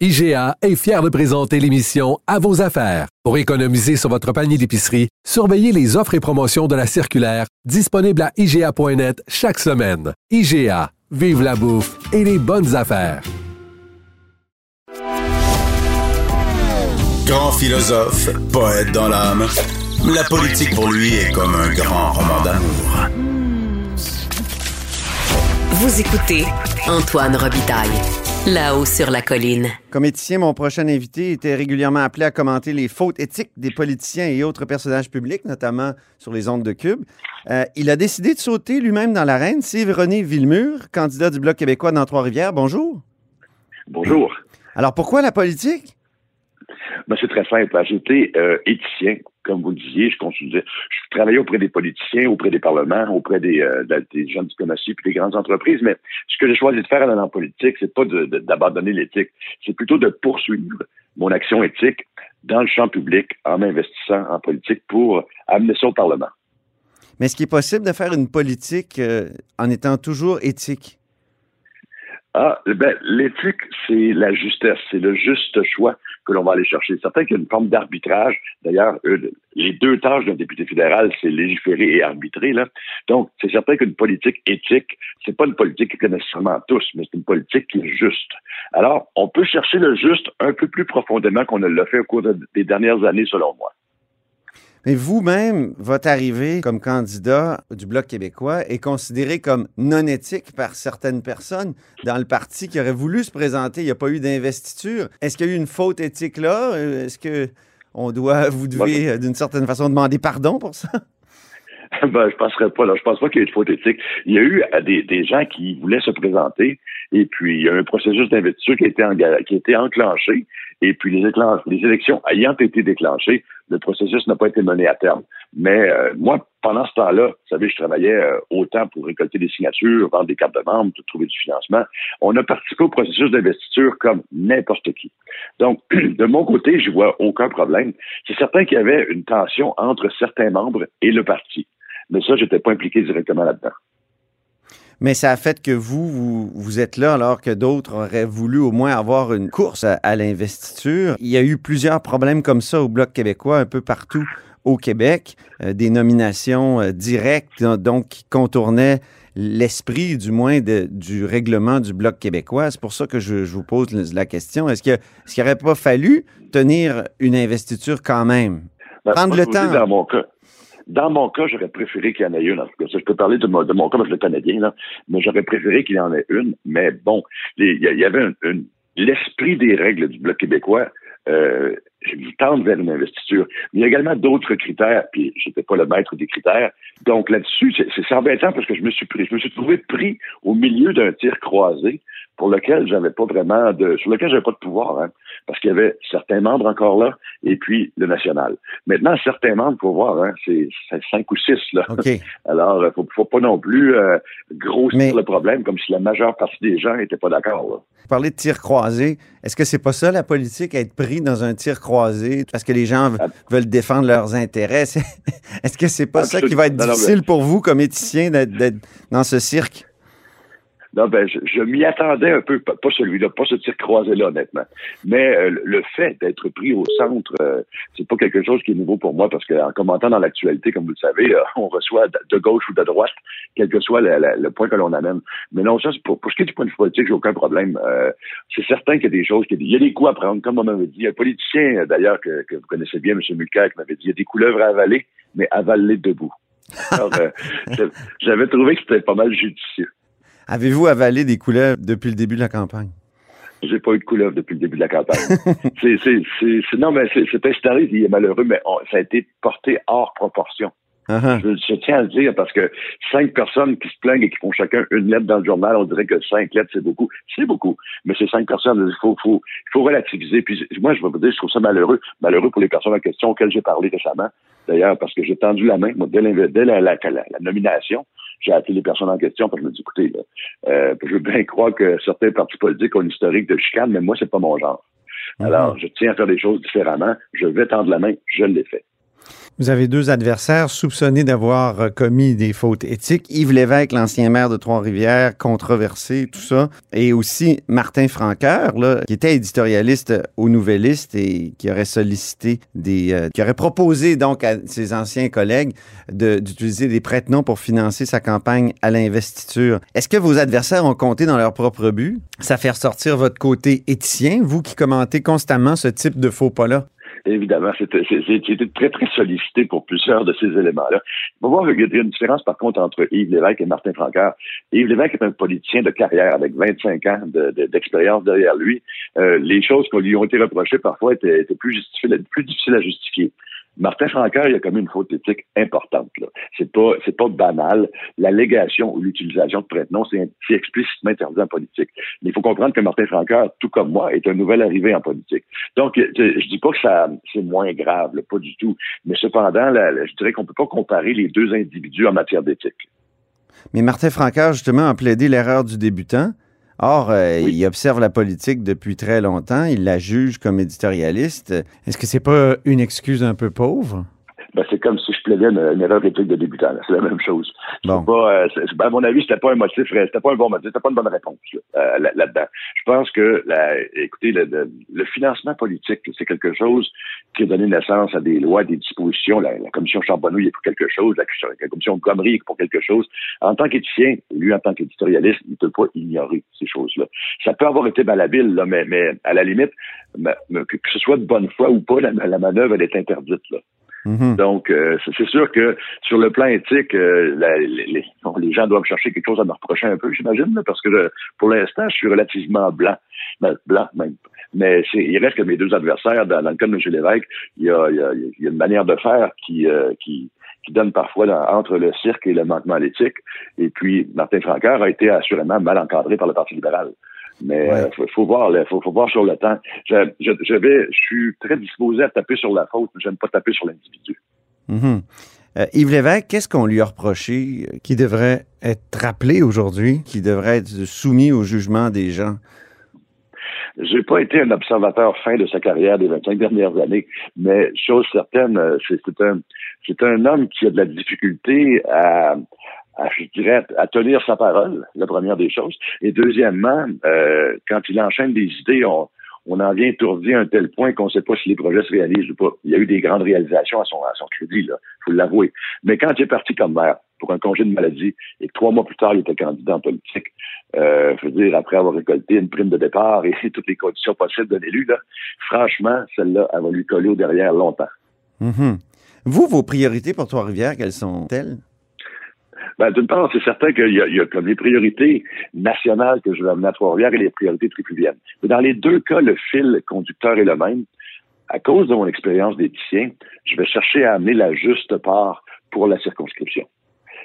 IGA est fier de présenter l'émission À vos affaires. Pour économiser sur votre panier d'épicerie, surveillez les offres et promotions de la circulaire disponible à IGA.net chaque semaine. IGA, vive la bouffe et les bonnes affaires. Grand philosophe, poète dans l'âme, la politique pour lui est comme un grand roman d'amour. Vous écoutez Antoine Robitaille, là-haut sur la colline. Comme éthicien, mon prochain invité était régulièrement appelé à commenter les fautes éthiques des politiciens et autres personnages publics, notamment sur les ondes de Cube. Euh, il a décidé de sauter lui-même dans l'arène. C'est René Villemur, candidat du Bloc québécois dans Trois-Rivières. Bonjour. Bonjour. Alors pourquoi la politique? Ben, c'est très simple. J'étais euh, éthicien, comme vous le disiez. Je, consultais, je travaillais auprès des politiciens, auprès des parlements, auprès des, euh, des gens de diplomatie puis des grandes entreprises. Mais ce que j'ai choisi de faire dans la politique, c'est pas d'abandonner l'éthique. C'est plutôt de poursuivre mon action éthique dans le champ public en m'investissant en politique pour amener ça au Parlement. Mais est-ce qu'il est possible de faire une politique euh, en étant toujours éthique? Ah, ben, l'éthique, c'est la justesse, c'est le juste choix que l'on va aller chercher. C'est certain qu'il y a une forme d'arbitrage. D'ailleurs, euh, les deux tâches d'un député fédéral, c'est légiférer et arbitrer. Là. Donc, c'est certain qu'une politique éthique, c'est pas une politique que connaissent nécessairement tous, mais c'est une politique qui est juste. Alors, on peut chercher le juste un peu plus profondément qu'on ne l'a fait au cours des dernières années, selon moi. Mais vous-même, votre arrivée comme candidat du Bloc québécois est considérée comme non éthique par certaines personnes dans le parti qui aurait voulu se présenter. Il n'y a pas eu d'investiture. Est-ce qu'il y a eu une faute éthique là? Euh, est-ce que on doit, vous devez, euh, d'une certaine façon, demander pardon pour ça? ben, je penserais pas, là. Je pense pas qu'il y ait eu de faute éthique. Il y a eu euh, des, des gens qui voulaient se présenter, et puis il y a un processus d'investiture qui a été, qui a été enclenché, et puis les, les élections ayant été déclenchées, le processus n'a pas été mené à terme. Mais euh, moi, pendant ce temps-là, vous savez, je travaillais euh, autant pour récolter des signatures, vendre des cartes de membres, trouver du financement. On a participé au processus d'investiture comme n'importe qui. Donc, de mon côté, je vois aucun problème. C'est certain qu'il y avait une tension entre certains membres et le parti. Mais ça, j'étais pas impliqué directement là-dedans mais ça a fait que vous, vous, êtes là alors que d'autres auraient voulu au moins avoir une course à, l'investiture. Il y a eu plusieurs problèmes comme ça au Bloc québécois un peu partout au Québec, euh, des nominations euh, directes donc qui contournaient l'esprit du moins du règlement du Bloc québécois. C'est pour ça que je, vous pose la question. Est-ce qu'il n'aurait pas fallu tenir une investiture quand même? Ben, Prendre le temps. Dans mon cas, dans mon cas, j'aurais préféré qu'il y en ait une. En tout je peux parler de, mon, cas, parce que je connais bien, là, mais j'aurais préféré qu'il y en ait une. Mais bon, il y, avait l'esprit des règles du Bloc québécois euh, tente vers une investiture. Mais il y a également d'autres critères, puis j'étais pas le maître des critères. Donc là-dessus, c'est embêtant parce que je me suis pris, je me suis trouvé pris au milieu d'un tir croisé pour lequel j'avais pas vraiment de, sur lequel j'avais pas de pouvoir, hein, parce qu'il y avait certains membres encore là, et puis le national. Maintenant, certains membres, faut voir, hein, c'est cinq ou six là. Alors, euh, faut, faut pas non plus euh, grossir le problème comme si la majeure partie des gens étaient pas d'accord. Vous parlez de tir croisé. Est-ce que c'est pas ça la politique, être pris dans un tir croisé parce que les gens veulent défendre leurs intérêts? Est-ce que c'est pas ça qui va être difficile pour vous comme éthicien d'être dans ce cirque? Non, ben, je, m'y attendais un peu, pas, celui-là, pas ce tir croisé-là, honnêtement. Mais euh, le fait d'être pris au centre, euh, c'est pas quelque chose qui est nouveau pour moi, parce qu'en commentant dans l'actualité, comme vous le savez, euh, on reçoit de gauche ou de droite, quel que soit le, point que l'on amène. Mais non, ça, pour, pour ce qui est du point de vue politique, j'ai aucun problème. c'est certain qu'il y a des choses, qu'il y a des coups à prendre, comme on m'avait dit. Un politicien, d'ailleurs, que, vous connaissez bien, M. Mulcair, qui m'avait dit, il y a des couleuvres à avaler, mais avaler debout. Alors, j'avais trouvé que c'était pas mal judicieux. Avez-vous avalé des couleuvres depuis le début de la campagne? J'ai pas eu de couleuvre depuis le début de la campagne. c'est, non, mais c'est, c'est il est malheureux, mais ça a été porté hors proportion. Uh-huh. je, tiens à le dire parce que cinq personnes qui se plaignent et qui font chacun une lettre dans le journal, on dirait que cinq lettres, c'est beaucoup. C'est beaucoup. Mais ces cinq personnes, il faut, faut, faut relativiser. Puis moi, je vais vous dire, je trouve ça malheureux. Malheureux pour les personnes en question auxquelles j'ai parlé récemment. D'ailleurs, parce que j'ai tendu la main, moi, dès, la, la, nomination, j'ai appelé les personnes en question parce que je me dis, écoutez, euh, je veux bien croire que certains partis politiques ont une historique de chicane, mais moi, c'est pas mon genre. Uh-huh. Alors, je tiens à faire des choses différemment. Je vais tendre la main. Je l'ai fait. Vous avez deux adversaires soupçonnés d'avoir euh, commis des fautes éthiques. Yves Lévesque, l'ancien maire de Trois-Rivières, controversé, tout ça. Et aussi Martin Franqueur, qui était éditorialiste au Nouvelliste et qui aurait sollicité des... Euh, qui aurait proposé donc à ses anciens collègues d'utiliser des prête-noms pour financer sa campagne à l'investiture. Est-ce que vos adversaires ont compté dans leur propre but? Ça fait ressortir votre côté éthicien, vous qui commentez constamment ce type de faux pas-là? Évidemment, c'était très, très sollicité pour plusieurs de ces éléments-là. Il faut voir qu'il y a une différence, par contre, entre Yves Lévesque et Martin Francaire. Yves Lévesque est un politicien de carrière avec 25 ans d'expérience derrière lui. Euh, les choses qui lui ont été reprochées parfois étaient, plus difficiles à justifier. Martin Francaire, il a comme une faute éthique importante. Là. C'est pas, c'est pas banal. L'allégation ou l'utilisation de prête-nom, c'est, explicitement interdit en politique. Mais il faut comprendre que Martin Francaire, tout comme moi, est un nouvel arrivé en politique. Donc, je dis pas que c'est moins grave, pas du tout. Mais cependant, je dirais qu'on peut pas comparer les deux individus en matière d'éthique. Mais Martin Francaire, justement, a plaidé l'erreur du débutant. Or, euh, il observe la politique depuis très longtemps, il la juge comme éditorialiste. Est-ce que c'est pas une excuse un peu pauvre? Ben, c'est comme si je plaidais une, erreur d'éthique de débutant. C'est la même chose. Bon. Pas, euh, à mon avis, c'était pas un motif, c'était pas un bon motif, c'était pas une bonne réponse euh, là-dedans. je pense que, la, écoutez, le, le, financement politique, c'est quelque chose qui a donné naissance à des lois, des dispositions. La, commission Charbonneau est pour quelque chose, la, commission Gomery est pour quelque chose. En tant qu'éthicien, lui, en tant qu'éditorialiste, il ne peut pas ignorer ces choses-là. Ça peut avoir été malhabile, là, mais, mais à la limite, que, ce soit de bonne foi ou pas, la, la manœuvre, elle est interdite. Là. Mhm. Donc, euh, c'est sûr que sur le plan éthique, euh, les, gens doivent chercher quelque chose à me reprocher un peu, j'imagine, parce que euh, pour l'instant, je suis relativement blanc, ben, blanc même. Mais il reste que mes deux adversaires, dans, le cas de M. Lévesque, il y a, y a, y a une manière de faire qui, qui, qui donne parfois entre le cirque et le manquement à l'éthique. Et puis, Martin Francaire a été assurément mal encadré par le Parti libéral. Mais il euh, faut, voir, faut, faut, voir sur le temps. Je, je, je, vais, je suis très disposé à taper sur la faute, mais je n'aime pas taper sur l'individu. Mm-hmm. Euh, Yves Lévesque, qu'est-ce qu'on lui a reproché euh, qui devrait être rappelé aujourd'hui, qui devrait être soumis au jugement des gens? J'ai pas été un observateur fin de sa carrière des 25 dernières années, mais chose certaine, c'est un, c'est un homme qui a de la difficulté à, dirais, à tenir sa parole, la première des choses. Et deuxièmement, euh, quand il enchaîne des idées, on, on en vient étourdi à un tel point qu'on ne sait pas si les projets se réalisent ou pas. Il y a eu des grandes réalisations à son, à son crédit, là, faut l'avouer. Mais quand il est parti comme maire pour un congé de maladie et que trois mois plus tard, il était candidat en politique, euh, je veux dire, après avoir récolté une prime de départ et toutes les conditions possibles d'un élu, là, franchement, celle-là, elle va lui coller au derrière longtemps. Mm-hmm. Vous, vos priorités pour Trois-Rivières, quelles sont-elles? Ben, D'une part, c'est certain qu'il y, a comme les priorités nationales que je vais amener à Trois-Rivières et les priorités tripuliennes. Mais dans les deux cas, le fil conducteur est le même. À cause de mon expérience d'éthicien, je vais chercher à amener la juste part pour la circonscription.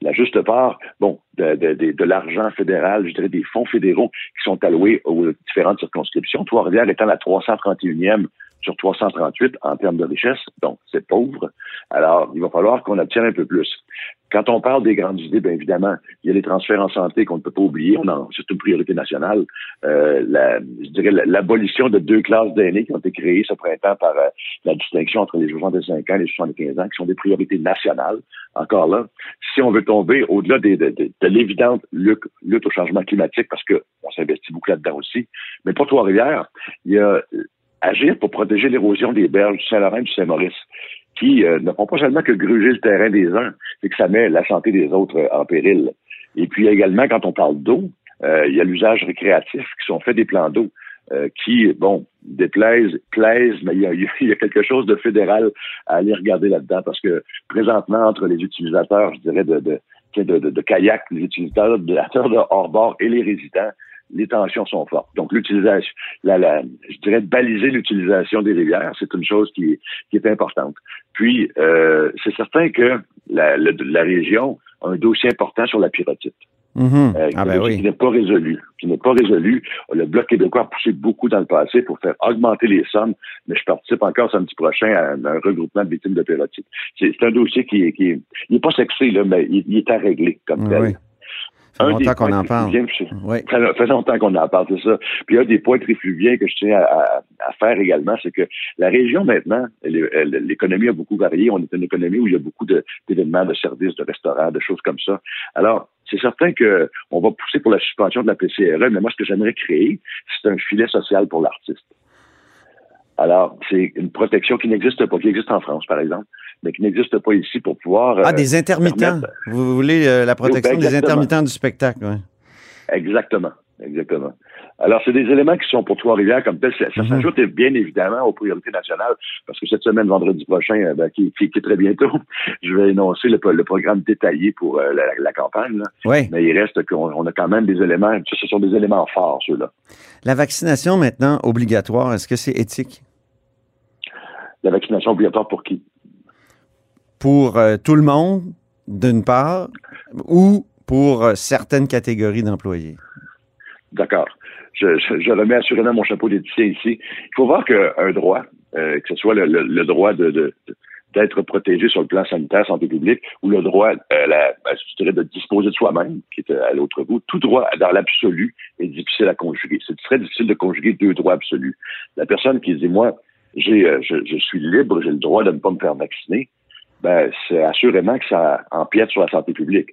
La juste part, bon, de l'argent fédéral, je dirais des fonds fédéraux qui sont alloués aux différentes circonscriptions. Trois-Rivières étant la 331e sur 338 en termes de richesse, donc c'est pauvre. Alors, il va falloir qu'on obtienne un peu plus. Quand on parle des grandes idées, bien évidemment, il y a les transferts en santé qu'on ne peut pas oublier. C'est une priorité nationale. Euh, la, je dirais l'abolition de deux classes d'aînés qui ont été créées ce printemps par euh, la distinction entre les 65 ans et les 75 ans, qui sont des priorités nationales. Encore là, si on veut tomber au-delà de, de l'évidente lutte, lutte, au changement climatique, parce qu'on s'investit beaucoup là-dedans aussi, mais pour Trois-Rivières, il y a agir pour protéger l'érosion des berges du Saint-Laurent et du Saint-Maurice, qui euh, ne font pas seulement que gruger le terrain des uns, c'est que ça met la santé des autres euh, en péril. Et puis également, quand on parle d'eau, euh, il y a l'usage récréatif qui sont faits des plans d'eau. qui, bon, déplaisent, plaisent, mais il y, y, a, quelque chose de fédéral à aller regarder là-dedans parce que présentement, entre les utilisateurs, je dirais, de, de, de, de, kayak, les utilisateurs de hors-bord et les résidents, les tensions sont fortes. Donc, l'utilisation, la, la, je dirais baliser l'utilisation des rivières, c'est une chose qui, qui est importante. Puis, euh, c'est certain que la, la, région a un dossier important sur la pyrotite. Mm-hmm. Euh, ah ben qui n'est pas résolu. Qui n'est pas résolu. Le Bloc québécois a poussé beaucoup dans le passé pour faire augmenter les sommes, mais je participe encore samedi prochain à un, regroupement de victimes de pyrotite. C'est un dossier qui est, qui est, pas sexy, là, mais il, est à régler comme tel. Ça fait longtemps qu'on en parle. Oui. Ça fait longtemps qu'on en parle, c'est ça. Puis un des points trifluviens que je tiens à, faire également, c'est que la région maintenant, l'économie a beaucoup varié. On est une économie où il y a beaucoup d'événements, de, services, de restaurants, de choses comme ça. Alors, c'est certain qu'on va pousser pour la suspension de la PCRE, mais moi, ce que j'aimerais créer, c'est un filet social pour l'artiste. Alors, c'est une protection qui n'existe pas, qui existe en France, par exemple, mais qui n'existe pas ici pour pouvoir. Ah, des euh, intermittents. Vous voulez euh, la protection des intermittents du spectacle, oui. Exactement. Exactement. Alors, c'est des éléments qui sont pour Trois-Rivières comme tel. Ça, mhm. s'ajoute bien évidemment aux priorités nationales, parce que cette semaine, vendredi prochain, euh, ben, qui, qui, est très bientôt, je vais énoncer le, programme détaillé pour la, campagne. Oui. Mais il reste qu'on a quand même des éléments, ce sont des éléments forts, ceux-là. La vaccination maintenant obligatoire, est-ce que c'est éthique? La vaccination obligatoire pour qui? Pour euh, tout le monde, d'une part, ou pour euh, certaines catégories d'employés? D'accord. Je, remets assurément mon chapeau d'édition ici. Il faut voir qu'un droit, euh, que ce soit le, droit d'être protégé sur le plan sanitaire, santé publique, ou le droit, la, ben, de disposer de soi-même, qui est à l'autre bout. Tout droit, dans l'absolu, est difficile à conjuguer. C'est très difficile de conjuguer deux droits absolus. La personne qui dit, moi, j'ai, je, suis libre, j'ai le droit de ne pas me faire vacciner, ben, c'est assurément que ça empiète sur la santé publique.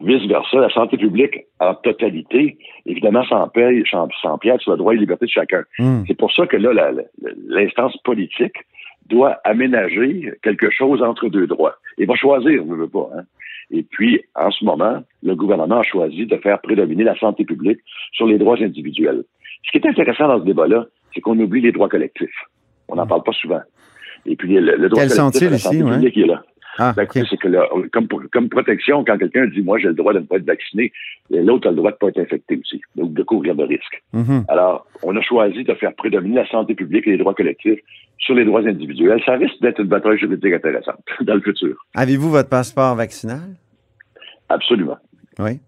Vice-versa, la santé publique en totalité, évidemment, ça empiète sur le droit et liberté de chacun. Hmm. C'est pour ça que là, l'instance politique doit aménager quelque chose entre deux droits. Et va choisir, ne veut pas. Hein? Et puis, en ce moment, le gouvernement a choisi de faire prédominer la santé publique sur les droits individuels. Ce qui est intéressant dans ce débat-là, c'est qu'on oublie les droits collectifs. On n'en parle pas souvent. Et puis, le, droit collectif la santé publique est là. Ah, C'est que comme, comme protection, quand quelqu'un dit moi j'ai le droit de ne pas être vacciné, l'autre a le droit de ne pas être infecté aussi, donc de courir de risques. Mm-hmm. Alors, on a choisi de faire prédominer la santé publique et les droits collectifs sur les droits individuels. Ça risque d'être une bataille juridique intéressante dans le futur. Avez-vous votre passeport vaccinal? Absolument. Oui.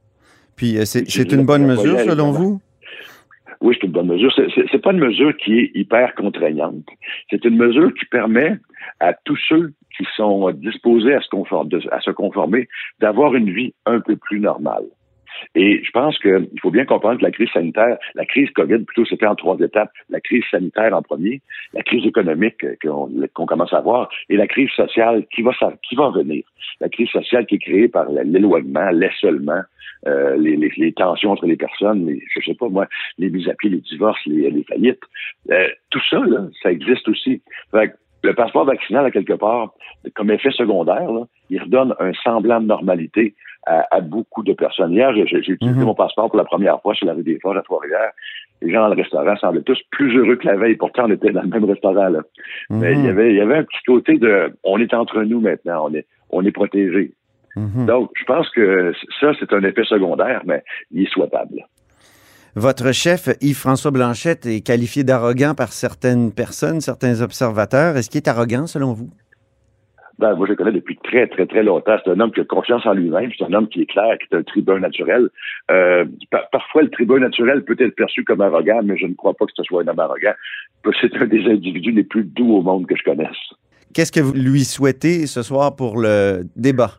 Puis euh, c'est une bonne mesure selon vous? Oui, c'est une bonne mesure. C'est pas une mesure qui est hyper contraignante. C'est une mesure qui permet à tous ceux qui sont disposés à se, conformer, à se conformer d'avoir une vie un peu plus normale. Et je pense qu'il faut bien comprendre que la crise sanitaire, la crise COVID, plutôt, c'était en trois étapes. La crise sanitaire en premier, la crise économique qu'on commence à voir, et la crise sociale qui va, qui venir. La crise sociale qui est créée par l'éloignement, l'isolement, euh, les, les, les, tensions entre les personnes, les, je sais pas moi, les mises à pied, les divorces, les, les faillites. Euh, tout ça, là, ça existe aussi. Fait le passeport vaccinal, à quelque part, comme effet secondaire, là, il redonne un semblant de normalité à, à beaucoup de personnes. Hier, j'ai utilisé mhm. mon passeport pour la première fois sur la rue des Forges à Trois-Rivières. Les gens dans le restaurant semblaient tous plus heureux que la veille. Pourtant, on était dans le même restaurant. Là. Mais il y mhm. avait, il y avait un petit côté de, on est entre nous maintenant, on est, on est protégé. Mhm. Donc, je pense que ça, c'est un effet secondaire, mais il est souhaitable. Votre chef, Yves-François Blanchette, est qualifié d'arrogant par certaines personnes, certains observateurs. Est-ce qu'il est arrogant selon vous? Ben, moi, je le connais depuis très, très, très longtemps. C'est un homme qui a confiance en lui-même. C'est un homme qui est clair, qui est un tribun naturel. Euh, parfois, le tribun naturel peut être perçu comme arrogant, mais je ne crois pas que ce soit un homme arrogant. C'est un des individus les plus doux au monde que je connaisse. Qu'est-ce que vous lui souhaitez ce soir pour le débat?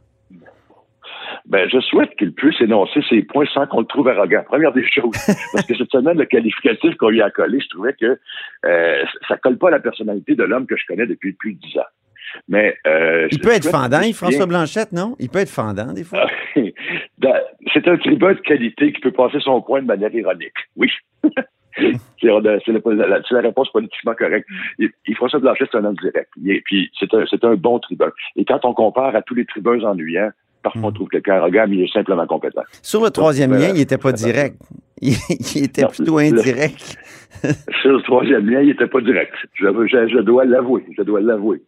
Ben, je souhaite qu'il puisse énoncer ses points sans qu'on le trouve arrogant. Première des choses. Parce que cette semaine, le qualificatif qu'on lui a collé, je trouvais que euh, ça colle pas à la personnalité de l'homme que je connais depuis plus de dix ans. Mais euh, il peut être fendant, François Blanchette, non? Il peut être fendant des fois. Ben, c'est un tribun de qualité qui peut passer son point de manière ironique. Oui. c'est la, réponse politiquement correcte. Et, François Blanchet, c'est un homme direct. puis c'est un, un, bon tribun. Et quand on compare à tous les tribuns ennuyants, Parfois, on hmm. trouve quelqu'un arrogant, mais il est simplement compétent. Sur le troisième lien, il n'était pas direct. Il, était plutôt indirect. sur le troisième lien, il n'était pas direct. Je, dois l'avouer. Je dois l'avouer.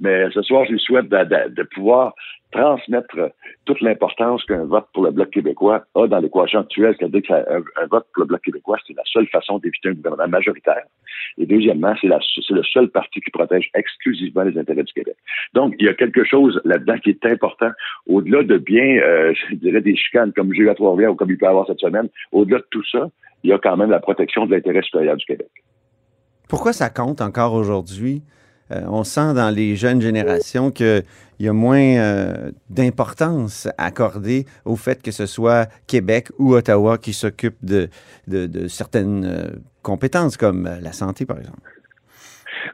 Mais ce soir, je lui souhaite de, pouvoir transmettre toute l'importance qu'un vote pour le Bloc québécois a dans l'équation actuelle, c'est-à-dire qu'un vote pour le Bloc québécois, c'est la seule façon d'éviter un gouvernement majoritaire. Et deuxièmement, c'est le seul parti qui protège exclusivement les intérêts du Québec. Donc, il y a quelque chose là-dedans qui est important, au-delà de bien, euh, je dirais, des chicanes comme j'ai eu à Trois-Rivières ou comme il peut y avoir cette semaine, au-delà de tout ça, il y a quand même la protection de l'intérêt supérieur du Québec. Pourquoi ça compte encore aujourd'hui? Euh, on sent dans les jeunes générations qu'il y a moins euh, d'importance accordée au fait que ce soit Québec ou Ottawa qui s'occupe de, certaines euh, compétences, comme la santé, par exemple.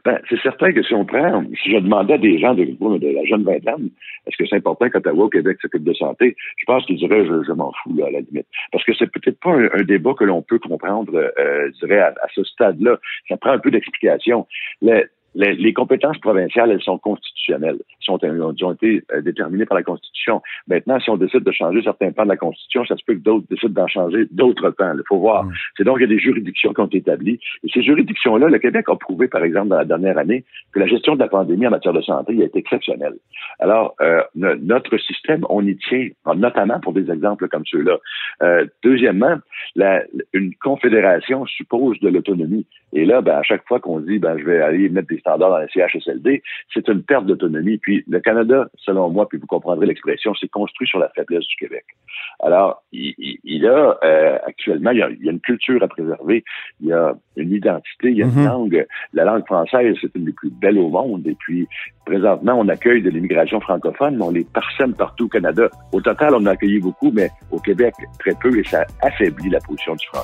Ben, c'est certain que si on prend, si je demandais à des gens de, la jeune vingtaine, est-ce que c'est important qu'Ottawa ou Québec s'occupe de santé, je pense qu'ils diraient je, m'en fous là, à la limite. Parce que c'est peut-être pas un, débat que l'on peut comprendre, je dirais, à ce stade-là. Ça prend un peu d'explication les, compétences provinciales, elles sont constitutionnelles, sont, elles ont été euh, déterminées par la Constitution. Maintenant, si on décide de changer certains pans de la Constitution, ça se peut que d'autres décident d'en changer d'autres pans. Il faut voir. Mm. C'est donc il y a des juridictions qui ont été établies. Et ces juridictions-là, le Québec a prouvé, par exemple, dans la dernière année, que la gestion de la pandémie en matière de santé a été exceptionnelle. Alors, euh, notre système, on y tient, notamment pour des exemples comme ceux-là. Euh, deuxièmement, la, une confédération suppose de l'autonomie. Et là, ben, à chaque fois qu'on dit, ben, je vais aller mettre des standards dans la CHSLD, c'est une perte d'autonomie. Puis le Canada, selon moi, puis vous comprendrez l'expression, c'est construit sur la faiblesse du Québec. Alors, il, il, a euh, actuellement, il y a, il y a, une culture à préserver, il y a une identité, il y a une mm-hmm. langue. La langue française, c'est une des plus belles au monde. Et puis, présentement, on accueille de l'immigration francophone, mais on les parsème partout au Canada. Au total, on a accueilli beaucoup, mais au Québec, très peu, et ça affaiblit la position du français,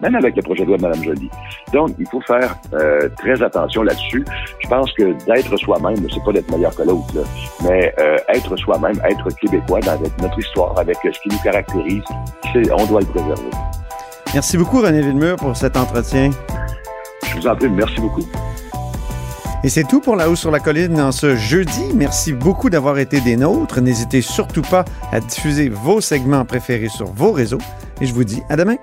même avec le projet de loi de Mme Joly. Donc, il faut faire euh, très attention là-dessus. Je pense que d'être soi-même, c'est pas d'être meilleur que l'autre, mais euh, être soi-même, être québécois dans notre histoire, avec ce qui nous caractérise, on doit le préserver. Merci beaucoup, René Villemur, pour cet entretien. Je vous en prie, merci beaucoup. Et c'est tout pour La Haut sur la Colline en ce jeudi. Merci beaucoup d'avoir été des nôtres. N'hésitez surtout pas à diffuser vos segments préférés sur vos réseaux. Et je vous dis à demain.